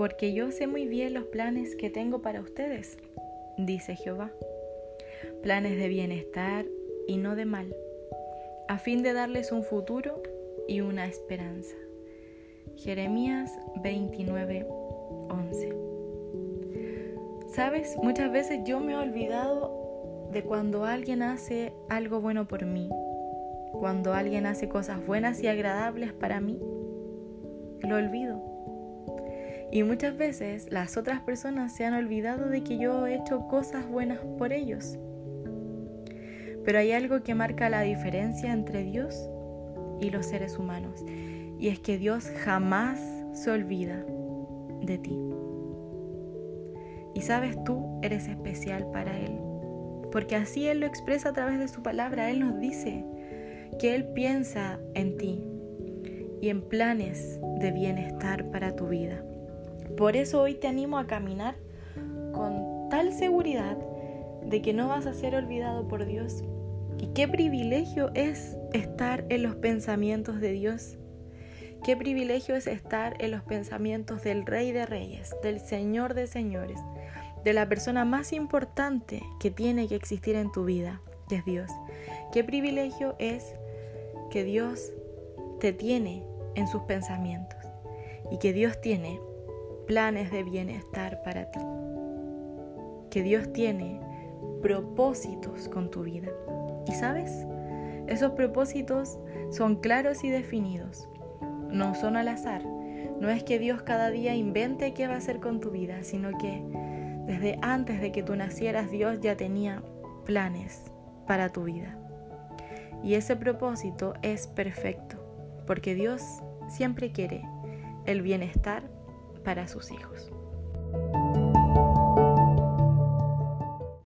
porque yo sé muy bien los planes que tengo para ustedes, dice Jehová. Planes de bienestar y no de mal, a fin de darles un futuro y una esperanza. Jeremías 29, 11. Sabes, muchas veces yo me he olvidado de cuando alguien hace algo bueno por mí, cuando alguien hace cosas buenas y agradables para mí, lo olvido. Y muchas veces las otras personas se han olvidado de que yo he hecho cosas buenas por ellos. Pero hay algo que marca la diferencia entre Dios y los seres humanos. Y es que Dios jamás se olvida de ti. Y sabes, tú eres especial para Él. Porque así Él lo expresa a través de su palabra. Él nos dice que Él piensa en ti y en planes de bienestar para tu vida. Por eso hoy te animo a caminar con tal seguridad de que no vas a ser olvidado por Dios. Y qué privilegio es estar en los pensamientos de Dios. Qué privilegio es estar en los pensamientos del Rey de Reyes, del Señor de Señores, de la persona más importante que tiene que existir en tu vida, que es Dios. Qué privilegio es que Dios te tiene en sus pensamientos y que Dios tiene planes de bienestar para ti. Que Dios tiene propósitos con tu vida. ¿Y sabes? Esos propósitos son claros y definidos no son al azar. No es que Dios cada día invente qué va a hacer con tu vida, sino que desde antes de que tú nacieras Dios ya tenía planes para tu vida. Y ese propósito es perfecto, porque Dios siempre quiere el bienestar para sus hijos.